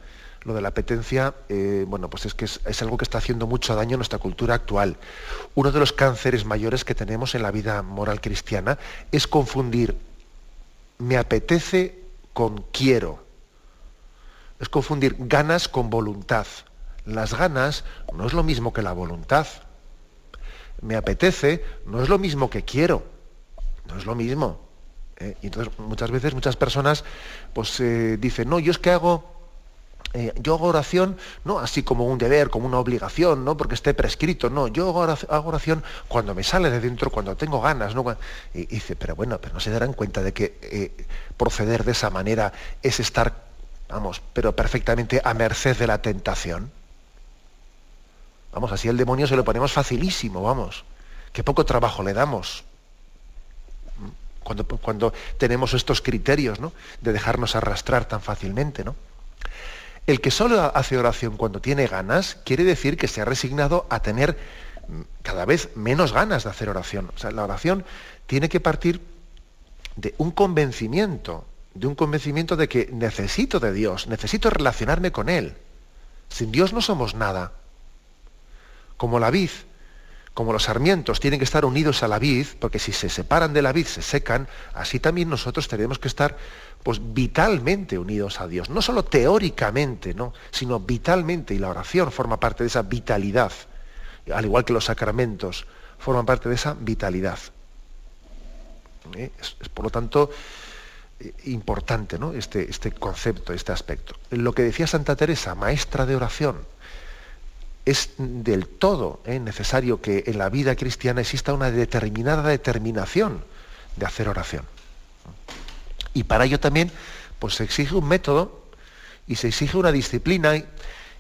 lo de la apetencia, eh, bueno, pues es que es, algo que está haciendo mucho daño a nuestra cultura actual. Uno de los cánceres mayores que tenemos en la vida moral cristiana es confundir me apetece con quiero. Es confundir ganas con voluntad. Las ganas no es lo mismo que la voluntad. Me apetece no es lo mismo que quiero. No es lo mismo. ¿eh? Y entonces muchas veces muchas personas pues eh, dicen, no, yo es que hago eh, yo hago oración no así como un deber, como una obligación, no porque esté prescrito, no, yo hago oración cuando me sale de dentro, cuando tengo ganas, ¿no? Y, dice, pero bueno, pero no se darán cuenta de que eh, proceder de esa manera es estar, vamos, pero perfectamente a merced de la tentación. Vamos, así el demonio se lo ponemos facilísimo, vamos. Qué poco trabajo le damos. Cuando, cuando tenemos estos criterios, ¿no? De dejarnos arrastrar tan fácilmente, ¿no? El que solo hace oración cuando tiene ganas quiere decir que se ha resignado a tener cada vez menos ganas de hacer oración. O sea, la oración tiene que partir de un convencimiento, de un convencimiento de que necesito de Dios, necesito relacionarme con Él. Sin Dios no somos nada. Como la vid, como los sarmientos tienen que estar unidos a la vid, porque si se separan de la vid se secan, así también nosotros tenemos que estar pues vitalmente unidos a Dios, no solo teóricamente, ¿no? sino vitalmente, y la oración forma parte de esa vitalidad, al igual que los sacramentos forman parte de esa vitalidad. ¿Eh? Es, por lo tanto eh, importante ¿no? este, este concepto, este aspecto. Lo que decía Santa Teresa, maestra de oración, es del todo ¿eh? necesario que en la vida cristiana exista una determinada determinación de hacer oración. Y para ello también pues, se exige un método y se exige una disciplina.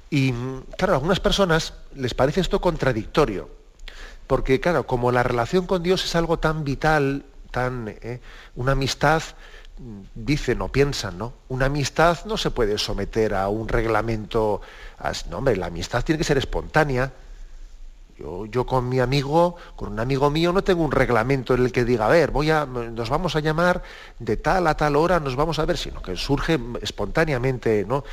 Y, claro, a algunas personas les parece esto contradictorio, porque claro, como la relación con Dios es algo tan vital, tan ¿eh? una amistad dicen o piensan, ¿no? Una amistad no se puede someter a un reglamento. No, hombre, la amistad tiene que ser espontánea. Yo, con mi amigo, con un amigo mío, no tengo un reglamento en el que diga, a ver, voy a, nos vamos a llamar de tal a tal hora, nos vamos a ver, sino que surge espontáneamente, ¿no?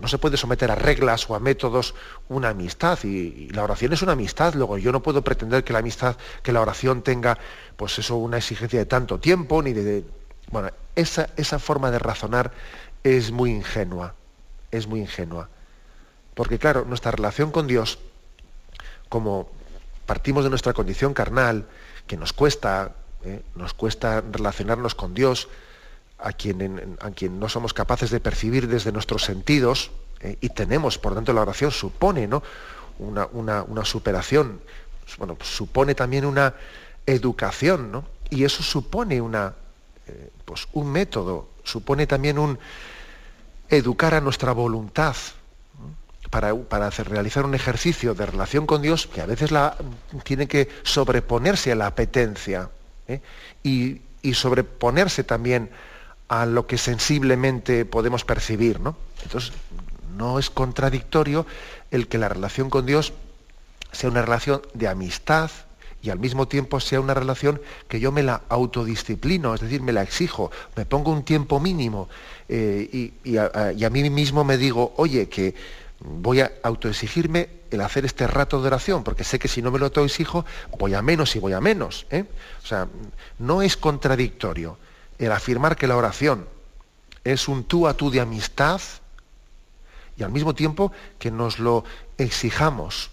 No, se puede someter a reglas o a métodos una amistad y, la oración es una amistad. Luego yo no puedo pretender que la amistad, que la oración tenga, pues eso, una exigencia de tanto tiempo ni de bueno, esa, esa forma de razonar es muy ingenua, es muy ingenua. Porque claro, nuestra relación con Dios, como partimos de nuestra condición carnal, que nos cuesta, ¿eh? nos cuesta relacionarnos con Dios, a quien, a quien no somos capaces de percibir desde nuestros sentidos, ¿eh? y tenemos, por tanto, la oración supone ¿no? una, una, superación, bueno, supone también una educación, ¿no? y eso supone una, eh, pues un método, supone también un educar a nuestra voluntad para, hacer, realizar un ejercicio de relación con Dios que a veces la, tiene que sobreponerse a la apetencia ¿eh? y, sobreponerse también a lo que sensiblemente podemos percibir. ¿no? Entonces, no es contradictorio el que la relación con Dios sea una relación de amistad, y al mismo tiempo sea una relación que yo me la autodisciplino, es decir, me la exijo, me pongo un tiempo mínimo eh, y, a, mí mismo me digo, oye, que voy a autoexigirme el hacer este rato de oración, porque sé que si no me lo autoexijo, voy a menos y voy a menos. ¿eh? O sea, no es contradictorio el afirmar que la oración es un tú a tú de amistad y al mismo tiempo que nos lo exijamos.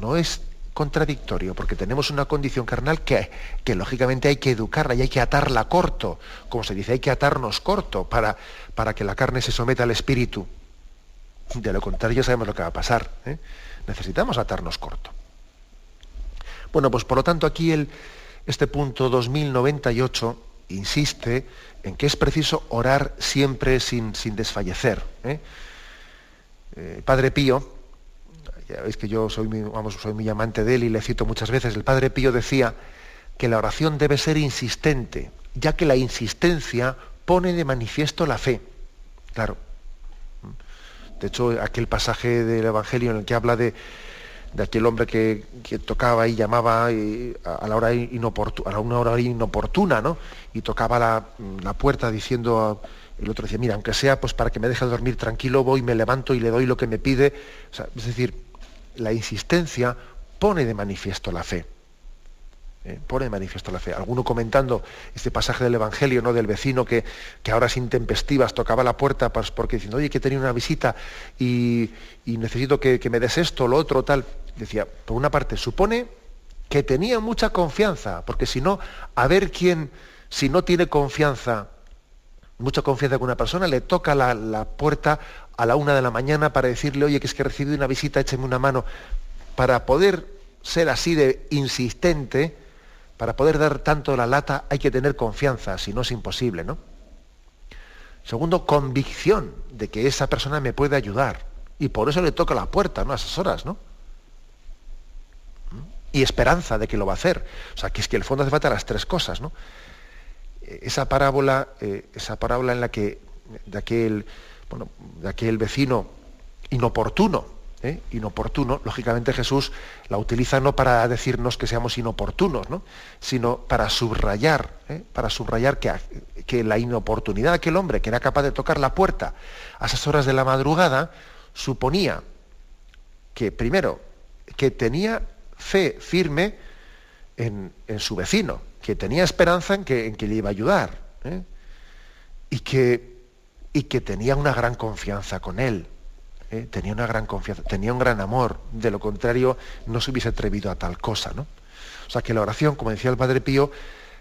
No es contradictorio, porque tenemos una condición carnal que, que, lógicamente hay que educarla y hay que atarla corto, como se dice, hay que atarnos corto para, para que la carne se someta al espíritu. De lo contrario ya sabemos lo que va a pasar. ¿eh? Necesitamos atarnos corto. Bueno, pues por lo tanto aquí el, este punto 2098 insiste en que es preciso orar siempre sin, sin desfallecer. ¿eh? Eh, Padre Pío, ya veis que yo soy muy, vamos, soy muy amante de él y le cito muchas veces, el Padre Pío decía que la oración debe ser insistente, ya que la insistencia pone de manifiesto la fe. Claro. De hecho, aquel pasaje del Evangelio en el que habla de, aquel hombre que, tocaba y llamaba a, la hora inoportuna, a una hora inoportuna, ¿no? Y tocaba la, puerta diciendo el otro decía, mira, aunque sea pues para que me deje dormir tranquilo, voy, me levanto y le doy lo que me pide. es decir, la insistencia pone de manifiesto la fe. ¿Eh? Pone de manifiesto la fe. Alguno comentando este pasaje del Evangelio, ¿no? Del vecino que, que ahora sin tempestivas tocaba la puerta porque diciendo, oye, que tenía una visita y, necesito que, que, me des esto, lo otro, tal. Decía, por una parte, supone que tenía mucha confianza, porque si no, a ver quién, si no tiene confianza, mucha confianza con una persona, le toca la, la puerta a la una de la mañana para decirle, oye, que es que he recibido una visita, écheme una mano. Para poder ser así de insistente, para poder dar tanto la lata, hay que tener confianza, si no es imposible, ¿no? Segundo, convicción de que esa persona me puede ayudar. Y por eso le toca la puerta, ¿no? A esas horas, ¿no? Y esperanza de que lo va a hacer. O sea, que es que el fondo hace falta las tres cosas, ¿no? Esa parábola, eh, esa parábola en la que de aquel bueno, de aquel vecino inoportuno ¿eh? inoportuno, lógicamente Jesús la utiliza no para decirnos que seamos inoportunos, sino para subrayar, ¿eh? para subrayar que, que, la inoportunidad de aquel hombre que era capaz de tocar la puerta a esas horas de la madrugada suponía que, primero, que tenía fe firme en, su vecino, que tenía esperanza en que, en que le iba a ayudar, ¿eh? y, que, y que tenía una gran confianza con él. ¿Eh? tenía una gran confianza, tenía un gran amor, de lo contrario no se hubiese atrevido a tal cosa, ¿no? O sea que la oración, como decía el Padre Pío,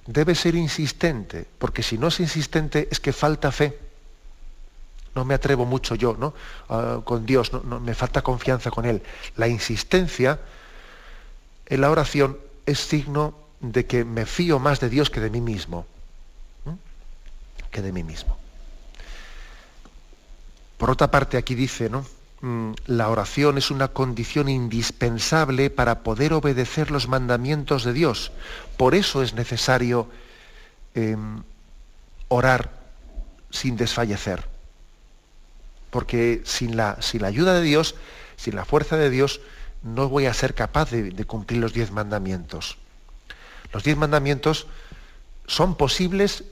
debe ser insistente, porque si no es insistente es que falta fe. No me atrevo mucho yo, ¿no? Ah, con Dios, no, me falta confianza con Él. La insistencia en la oración es signo de que me fío más de Dios que de mí mismo. Que de mí mismo. Por otra parte, aquí dice, ¿no? Mm, la oración es una condición indispensable para poder obedecer los mandamientos de Dios. Por eso es necesario em, orar sin desfallecer. Porque sin la, sin la, ayuda de Dios, sin la fuerza de Dios, no voy a ser capaz de, de cumplir los diez mandamientos. Los diez mandamientos son posibles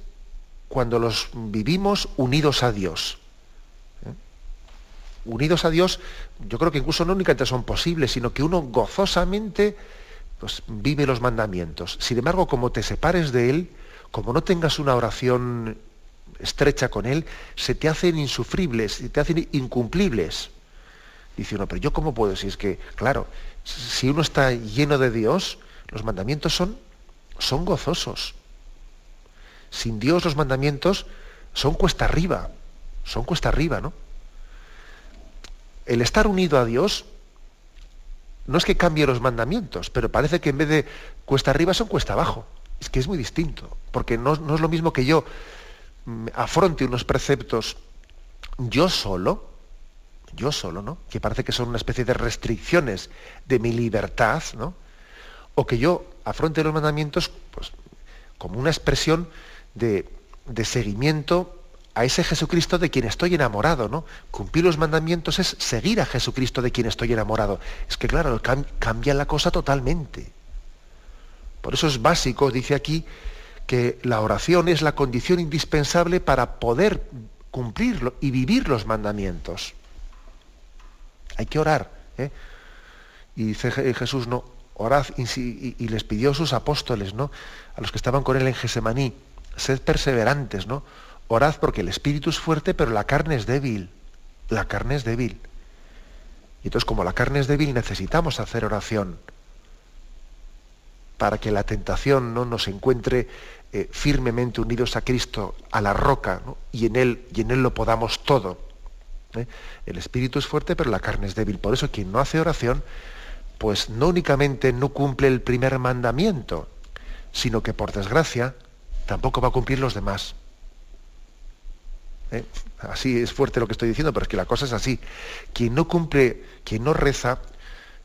cuando los vivimos unidos a Dios unidos a Dios, yo creo que incluso no únicamente son posibles, sino que uno gozosamente pues, vive los mandamientos. Sin embargo, como te separes de Él, como no tengas una oración estrecha con Él, se te hacen insufribles, se te hacen incumplibles. Dice uno, pero yo cómo puedo, si es que, claro, si uno está lleno de Dios, los mandamientos son, son gozosos. Sin Dios los mandamientos son cuesta arriba, son cuesta arriba, ¿no? El estar unido a Dios no es que cambie los mandamientos, pero parece que en vez de cuesta arriba son cuesta abajo. Es que es muy distinto, porque no, es lo mismo que yo mm, afronte unos preceptos yo solo, yo solo, ¿no? Que parece que son una especie de restricciones de mi libertad, ¿no? O que yo afronte los mandamientos pues, como una expresión de, de seguimiento a ese Jesucristo de quien estoy enamorado, ¿no? Cumplir los mandamientos es seguir a Jesucristo de quien estoy enamorado. Es que claro, cambia la cosa totalmente. Por eso es básico, dice aquí, que la oración es la condición indispensable para poder cumplirlo y vivir los mandamientos. Hay que orar. ¿eh? Y dice Jesús, no, orad, y, y, les pidió a sus apóstoles, ¿no? A los que estaban con él en Gesemaní, sed perseverantes, ¿no? Orad porque el espíritu es fuerte, pero la carne es débil. La carne es débil. Y entonces, como la carne es débil, necesitamos hacer oración para que la tentación no nos encuentre eh, firmemente unidos a Cristo, a la roca, y, en él, y en Él lo podamos todo. ¿eh? El espíritu es fuerte, pero la carne es débil. Por eso quien no hace oración, pues no únicamente no cumple el primer mandamiento, sino que por desgracia tampoco va a cumplir los demás. ¿Eh? Así es fuerte lo que estoy diciendo, pero es que la cosa es así. Quien no cumple, quien no reza,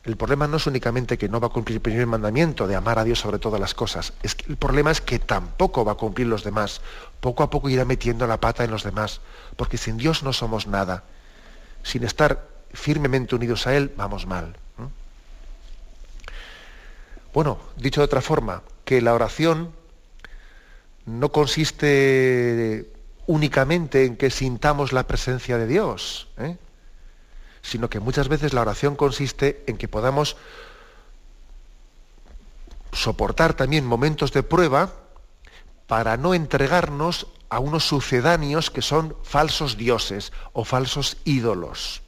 el problema no es únicamente que no va a cumplir el primer mandamiento de amar a Dios sobre todas las cosas. Es que el problema es que tampoco va a cumplir los demás. Poco a poco irá metiendo la pata en los demás. Porque sin Dios no somos nada. Sin estar firmemente unidos a Él, vamos mal. Bueno, dicho de otra forma, que la oración no consiste únicamente en que sintamos la presencia de Dios, ¿eh? sino que muchas veces la oración consiste en que podamos soportar también momentos de prueba para no entregarnos a unos sucedáneos que son falsos dioses o falsos ídolos.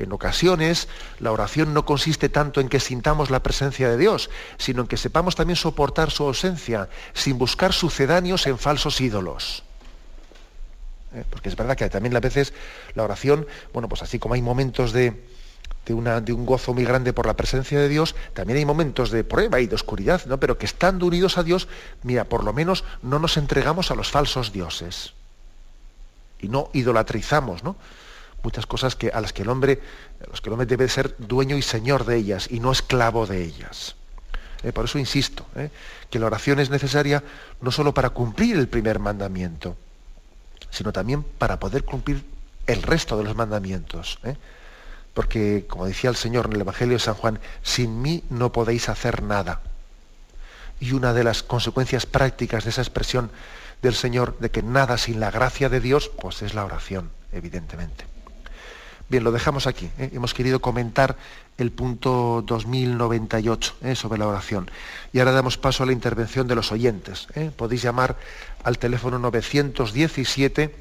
En ocasiones la oración no consiste tanto en que sintamos la presencia de Dios, sino en que sepamos también soportar su ausencia sin buscar sucedáneos en falsos ídolos. ¿Eh? Porque es verdad que también a veces la oración, bueno, pues así como hay momentos de, una, de, un gozo muy grande por la presencia de Dios, también hay momentos de prueba y de oscuridad, ¿no? Pero que estando unidos a Dios, mira, por lo menos no nos entregamos a los falsos dioses. Y no idolatrizamos, ¿no? Muchas cosas que, a las que el hombre, los que el hombre debe ser dueño y señor de ellas y no esclavo de ellas. Eh, por eso insisto, eh, que la oración es necesaria no solo para cumplir el primer mandamiento, sino también para poder cumplir el resto de los mandamientos. Eh. Porque, como decía el Señor en el Evangelio de San Juan, sin mí no podéis hacer nada. Y una de las consecuencias prácticas de esa expresión del Señor de que nada sin la gracia de Dios, pues es la oración, evidentemente. Bien, lo dejamos aquí. ¿eh? Hemos querido comentar el punto 2098 ¿eh? sobre la oración. Y ahora damos paso a la intervención de los oyentes. ¿eh? Podéis llamar al teléfono 917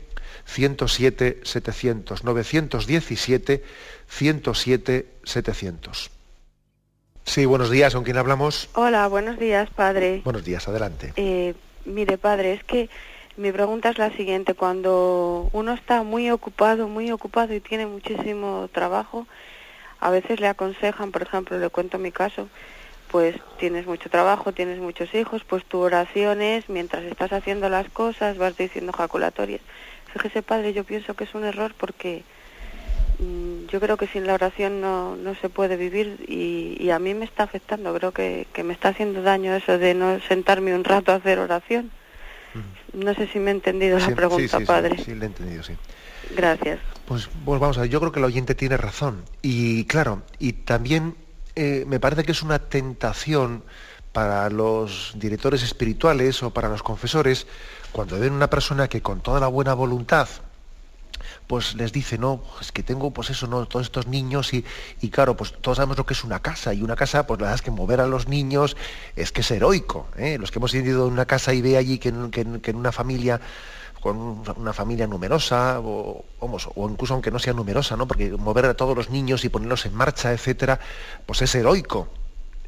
107 700. 917 107 700. Sí, buenos días, ¿con quién hablamos? Hola, buenos días, padre. Buenos días, adelante. Eh, mire, padre, es que mi pregunta es la siguiente. Cuando uno está muy ocupado, muy ocupado y tiene muchísimo trabajo, a veces le aconsejan, por ejemplo, le cuento mi caso, pues tienes mucho trabajo, tienes muchos hijos, pues tu oraciones, mientras estás haciendo las cosas, vas diciendo jaculatorias. Fíjese, padre, yo pienso que es un error porque Mm, yo creo que sin la oración no, no se puede vivir y, a mí me está afectando, creo que, me está haciendo daño eso de no sentarme un rato a hacer oración. No sé si me he entendido la pregunta, padre. Sí, sí, le he entendido, sí. Gracias. Pues, pues, vamos a ver, yo creo que el oyente tiene razón. Y claro, y también eh, me parece que es una tentación para los directores espirituales o para los confesores, cuando ven una persona que con toda la buena voluntad pues les dice, no, es que tengo pues eso, ¿no? Todos estos niños y, y, claro, pues todos sabemos lo que es una casa y una casa, pues la verdad es que mover a los niños es que es heroico. ¿eh? Los que hemos ido en una casa y ve allí que en, una familia con una familia numerosa, o, o incluso aunque no sea numerosa, ¿no? porque mover a todos los niños y ponerlos en marcha, etcétera, pues es heroico.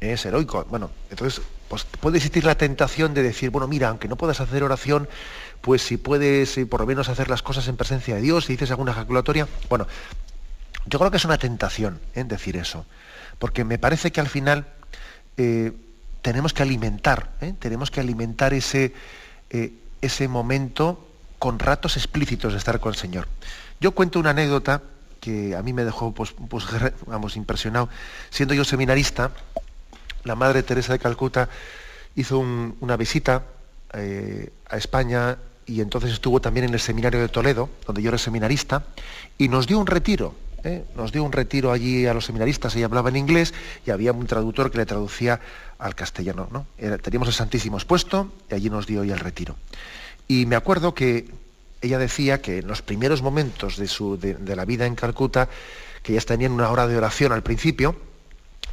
Es heroico. Bueno, entonces pues puede existir la tentación de decir, bueno, mira, aunque no puedas hacer oración, pues si puedes por lo menos hacer las cosas en presencia de Dios, si dices alguna ejaculatoria, bueno, yo creo que es una tentación ¿eh? decir eso, porque me parece que al final eh, tenemos que alimentar, ¿eh? tenemos que alimentar ese, ese momento con ratos explícitos de estar con el Señor. Yo cuento una anécdota que a mí me dejó pues, pues vamos, impresionado. Siendo yo seminarista, la Madre Teresa de Calcuta hizo una visita a España y entonces estuvo también en el seminario de Toledo, donde yo era seminarista, y nos dio un retiro. ¿eh? Nos dio un retiro allí a los seminaristas, ella hablaba en inglés y había un traductor que le traducía al castellano. ¿no? teníamos el Santísimo expuesto y allí nos dio ya el retiro. Y me acuerdo que ella decía que en los primeros momentos de, su, de la vida en Calcuta, que ellas tenían una hora de oración al principio,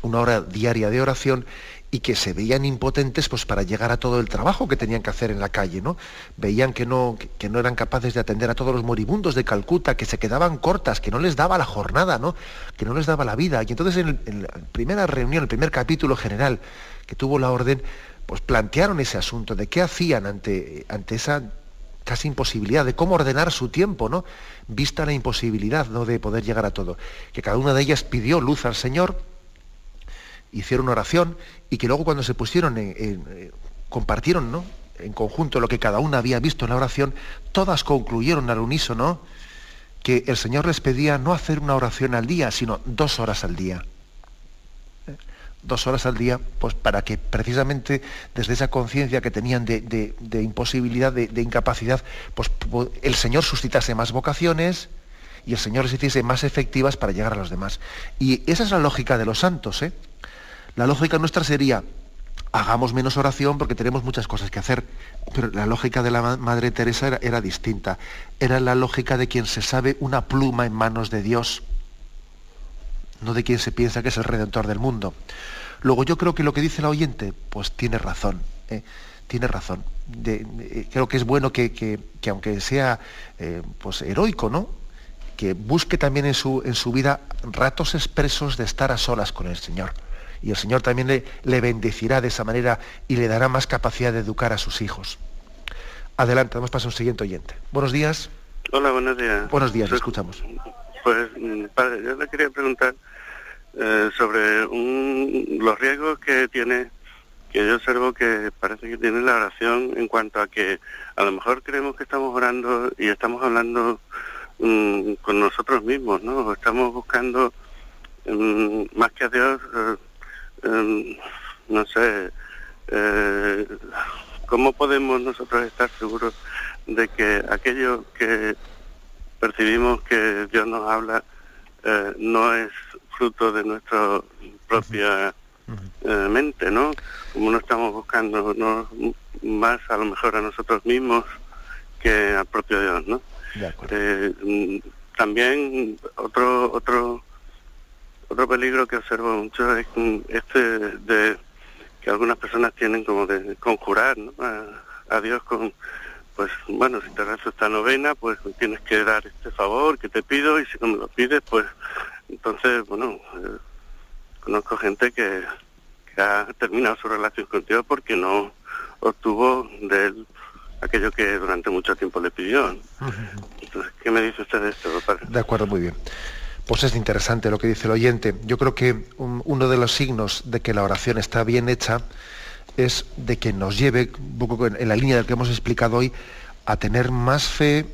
una hora diaria de oración, y que se veían impotentes pues, para llegar a todo el trabajo que tenían que hacer en la calle. ¿no? Veían que no, que no eran capaces de atender a todos los moribundos de Calcuta, que se quedaban cortas, que no les daba la jornada, ¿no? que no les daba la vida. Y entonces en, la primera reunión, el primer capítulo general que tuvo la orden, pues plantearon ese asunto de qué hacían ante, ante esa casi imposibilidad, de cómo ordenar su tiempo, ¿no? Vista la imposibilidad ¿no? de poder llegar a todo. Que cada una de ellas pidió luz al Señor, hicieron oración y que luego cuando se pusieron, en, eh, compartieron ¿no? en conjunto lo que cada una había visto en la oración, todas concluyeron al unísono que el Señor les pedía no hacer una oración al día, sino dos horas al día. ¿Eh? Dos horas al día, pues para que precisamente desde esa conciencia que tenían de, imposibilidad, de, incapacidad, pues el Señor suscitase más vocaciones y el Señor les hiciese más efectivas para llegar a los demás. Y esa es la lógica de los santos, ¿eh? La lógica nuestra sería, hagamos menos oración porque tenemos muchas cosas que hacer. Pero la lógica de la Madre Teresa era, distinta. Era la lógica de quien se sabe una pluma en manos de Dios, no de quien se piensa que es el redentor del mundo. Luego yo creo que lo que dice la oyente, pues tiene razón. ¿eh? Tiene razón. creo que es bueno que, aunque sea eh, pues heroico, ¿no? que busque también en su, en su vida ratos expresos de estar a solas con el Señor y el Señor también le, le bendecirá de esa manera y le dará más capacidad de educar a sus hijos. Adelante, vamos a pasar a un siguiente oyente. Buenos días. Hola, buenos días. Buenos días, pues, escuchamos. Pues, mm, padre, yo le quería preguntar eh, sobre los riesgos que tiene, que yo observo que parece que tiene la oración en cuanto a que a lo mejor creemos que estamos orando y estamos hablando mm, con nosotros mismos, ¿no? Estamos buscando mm, más que a Dios, eh, no sé, eh, ¿cómo podemos nosotros estar seguros de que aquello que percibimos que Dios nos habla eh, no es fruto de nuestra propia eh, mente, ¿no? Como no estamos buscando ¿no? más a lo mejor a nosotros mismos que al propio Dios, ¿no? Eh, mm, también otro otro otro peligro que observo mucho es este de que algunas personas tienen como de conjurar ¿no? a, Dios con pues bueno si te rezo esta novena pues tienes que dar este favor que te pido y si no me lo pides pues entonces bueno eh, conozco gente que, que ha terminado su relación contigo porque no obtuvo de él aquello que durante mucho tiempo le pidió. Entonces, ¿qué me dice usted de esto, padre? De acuerdo, muy bien. Pues es interesante lo que dice el oyente. Yo creo que uno de los signos de que la oración está bien hecha es de que nos lleve, en la línea del que hemos explicado hoy, a tener más fe,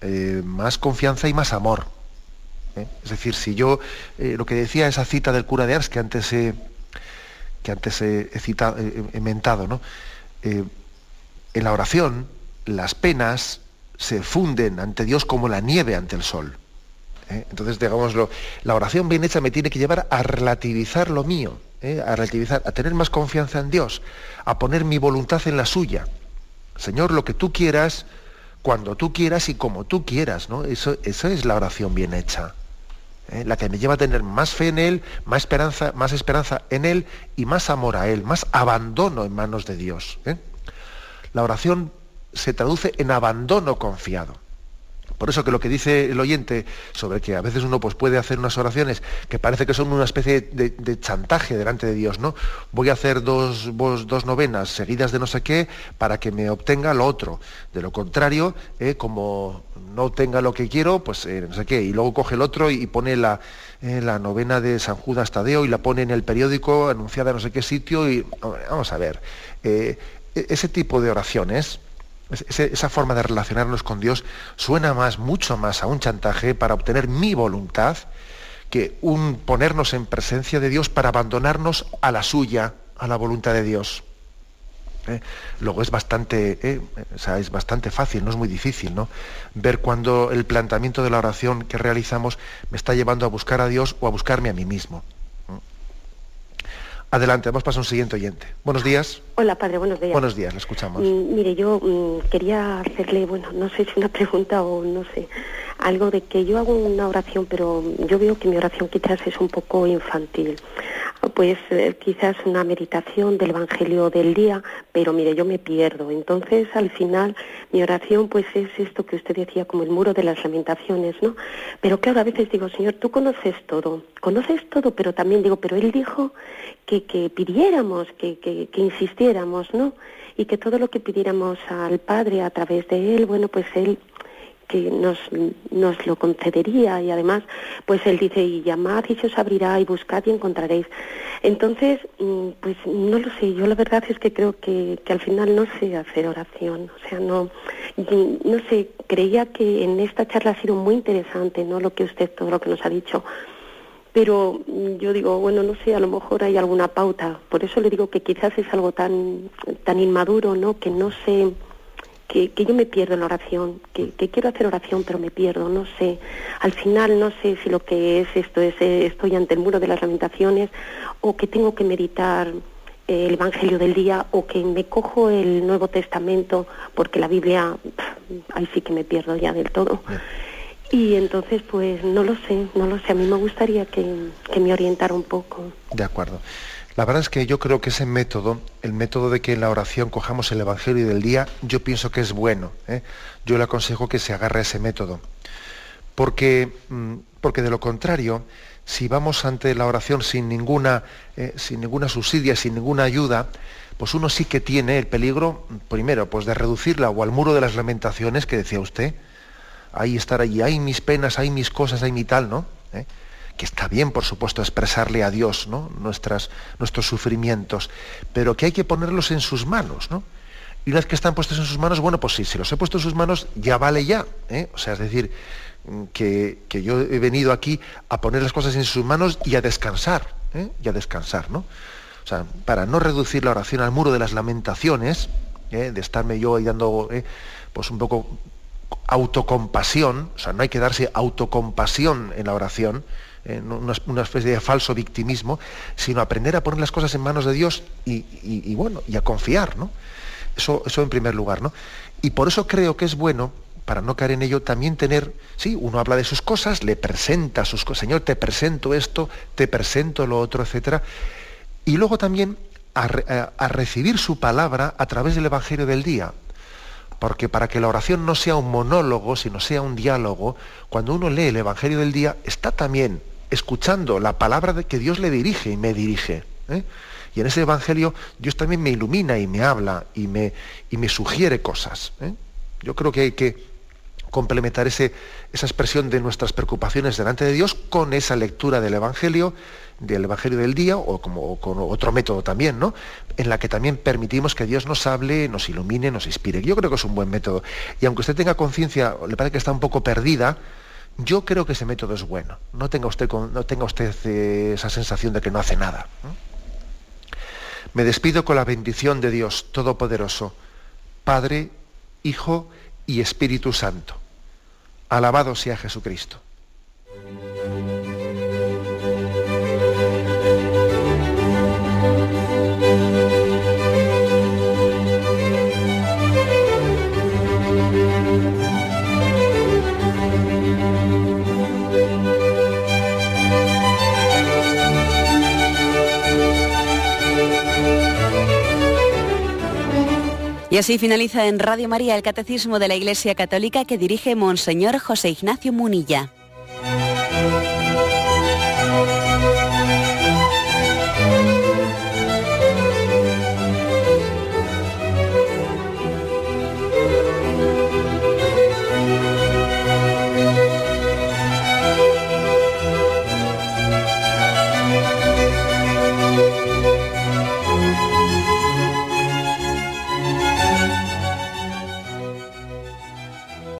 eh, más confianza y más amor. ¿eh? Es decir, si yo, eh, lo que decía esa cita del cura de Ars que antes he, que antes he, he mentado, ¿no? en la oración las penas se funden ante Dios como la nieve ante el sol. ¿Eh? Entonces, digámoslo, la oración bien hecha me tiene que llevar a relativizar lo mío, ¿eh? a relativizar, a tener más confianza en Dios, a poner mi voluntad en la suya. Señor, lo que tú quieras, cuando tú quieras y como tú quieras, ¿no? Eso, eso es la oración bien hecha. ¿eh? La que me lleva a tener más fe en Él, más esperanza, más esperanza en Él y más amor a Él, más abandono en manos de Dios. La oración se traduce en abandono confiado. Por eso que lo que dice el oyente sobre que a veces uno pues, puede hacer unas oraciones que parece que son una especie de, chantaje delante de Dios, ¿no? Voy a hacer dos, dos, novenas seguidas de no sé qué para que me obtenga lo otro. De lo contrario, eh, como no obtenga lo que quiero, pues eh, no sé qué. Y luego coge el otro y, pone la, eh, la novena de San Judas Tadeo y la pone en el periódico anunciada en no sé qué sitio. Y vamos a ver. E-, ese tipo de oraciones, esa forma de relacionarnos con Dios suena más, mucho más a un chantaje para obtener mi voluntad que un ponernos en presencia de Dios para abandonarnos a la suya, a la voluntad de Dios. ¿Eh? Luego es bastante, ¿eh? es bastante fácil, no es muy difícil, ¿no? Ver cuando el planteamiento de la oración que realizamos me está llevando a buscar a Dios o a buscarme a mí mismo. Adelante, vamos a un siguiente oyente. Buenos días. Hola, padre, buenos días. Buenos días, le escuchamos. Mm, mire, yo mm, quería hacerle, bueno, no sé si una pregunta o no sé, algo de que yo hago una oración, pero yo veo que mi oración quizás es un poco infantil pues eh, quizás una meditación del Evangelio del día, pero mire, yo me pierdo. Entonces, al final, mi oración pues es esto que usted decía, como el muro de las lamentaciones, ¿no? Pero claro, a veces digo, Señor, tú conoces todo, conoces todo, pero también digo, pero Él dijo que, que pidiéramos, que, que, que insistiéramos, ¿no? Y que todo lo que pidiéramos al Padre a través de Él, bueno, pues Él que nos, nos lo concedería. Y además pues él dice y llamad y se os abrirá y buscad y encontraréis entonces mm, pues no lo sé yo la verdad es que creo que, que al final no sé hacer oración. O sea no no sé creía que en esta charla ha sido muy interesante no lo que usted todo lo que nos ha dicho pero mm, yo digo, bueno, no sé, a lo mejor hay alguna pauta. Por eso le digo que quizás es algo tan, tan inmaduro, ¿no? Que no sé, que, yo me pierdo en la oración, que, quiero hacer oración pero me pierdo, no sé. Al final no sé si lo que es esto es eh, estoy ante el muro de las lamentaciones o que tengo que meditar el Evangelio del día o que me cojo el Nuevo Testamento porque la Biblia, ahí sí que me pierdo ya del todo. Y entonces, pues no lo sé, no lo sé. A mí me gustaría que, me orientara un poco. De acuerdo. La verdad es que yo creo que ese método, el método de que en la oración cojamos el Evangelio del día, yo pienso que es bueno. ¿eh? Yo le aconsejo que se agarre a ese método. Porque, mm, porque de lo contrario, si vamos ante la oración sin ninguna, eh, sin ninguna subsidia, sin ninguna ayuda, pues uno sí que tiene el peligro, primero, pues de reducirla o al muro de las lamentaciones que decía usted. Ahí estar allí, hay mis penas, hay mis cosas, hay mi tal, ¿no? ¿Eh? que está bien, por supuesto, expresarle a Dios ¿no? Nuestras, nuestros sufrimientos, pero que hay que ponerlos en sus manos, ¿no? Y una vez que están puestos en sus manos, bueno, pues sí, si los he puesto en sus manos, ya vale ya. ¿eh? O sea, es decir, que, yo he venido aquí a poner las cosas en sus manos y a descansar, ¿eh? y a descansar, ¿no? O sea, para no reducir la oración al muro de las lamentaciones, ¿eh? de estarme yo ahí dando, pues un poco autocompasión, o sea, no hay que darse autocompasión en la oración, en una, especie de falso victimismo, sino aprender a poner las cosas en manos de Dios y, bueno, y a confiar, ¿no? Eso, eso en primer lugar, ¿no? Y por eso creo que es bueno, para no caer en ello, también tener, sí, uno habla de sus cosas, le presenta sus cosas, Señor, te presento esto, te presento lo otro, etcétera. Y luego también a recibir su palabra a través del Evangelio del día porque para que la oración no sea un monólogo, sino sea un diálogo, cuando uno lee el Evangelio del día, está también escuchando la palabra de que Dios le dirige y me dirige. ¿eh? Y en ese Evangelio Dios también me ilumina y me habla y me, y me sugiere cosas. ¿eh? Yo creo que hay que complementar ese, esa expresión de nuestras preocupaciones delante de Dios con esa lectura del Evangelio del Evangelio del día o como con otro método también, ¿no? En la que también permitimos que Dios nos hable, nos ilumine, nos inspire. Yo creo que es un buen método. Y aunque usted tenga conciencia, le parece que está un poco perdida, yo creo que ese método es bueno. No tenga usted, no tenga usted eh, esa sensación de que no hace nada. Me despido con la bendición de Dios Todopoderoso, Padre, Hijo y Espíritu Santo. Alabado sea Jesucristo. Y así finaliza en Radio María el Catecismo de la Iglesia Católica que dirige Monseñor José Ignacio Munilla.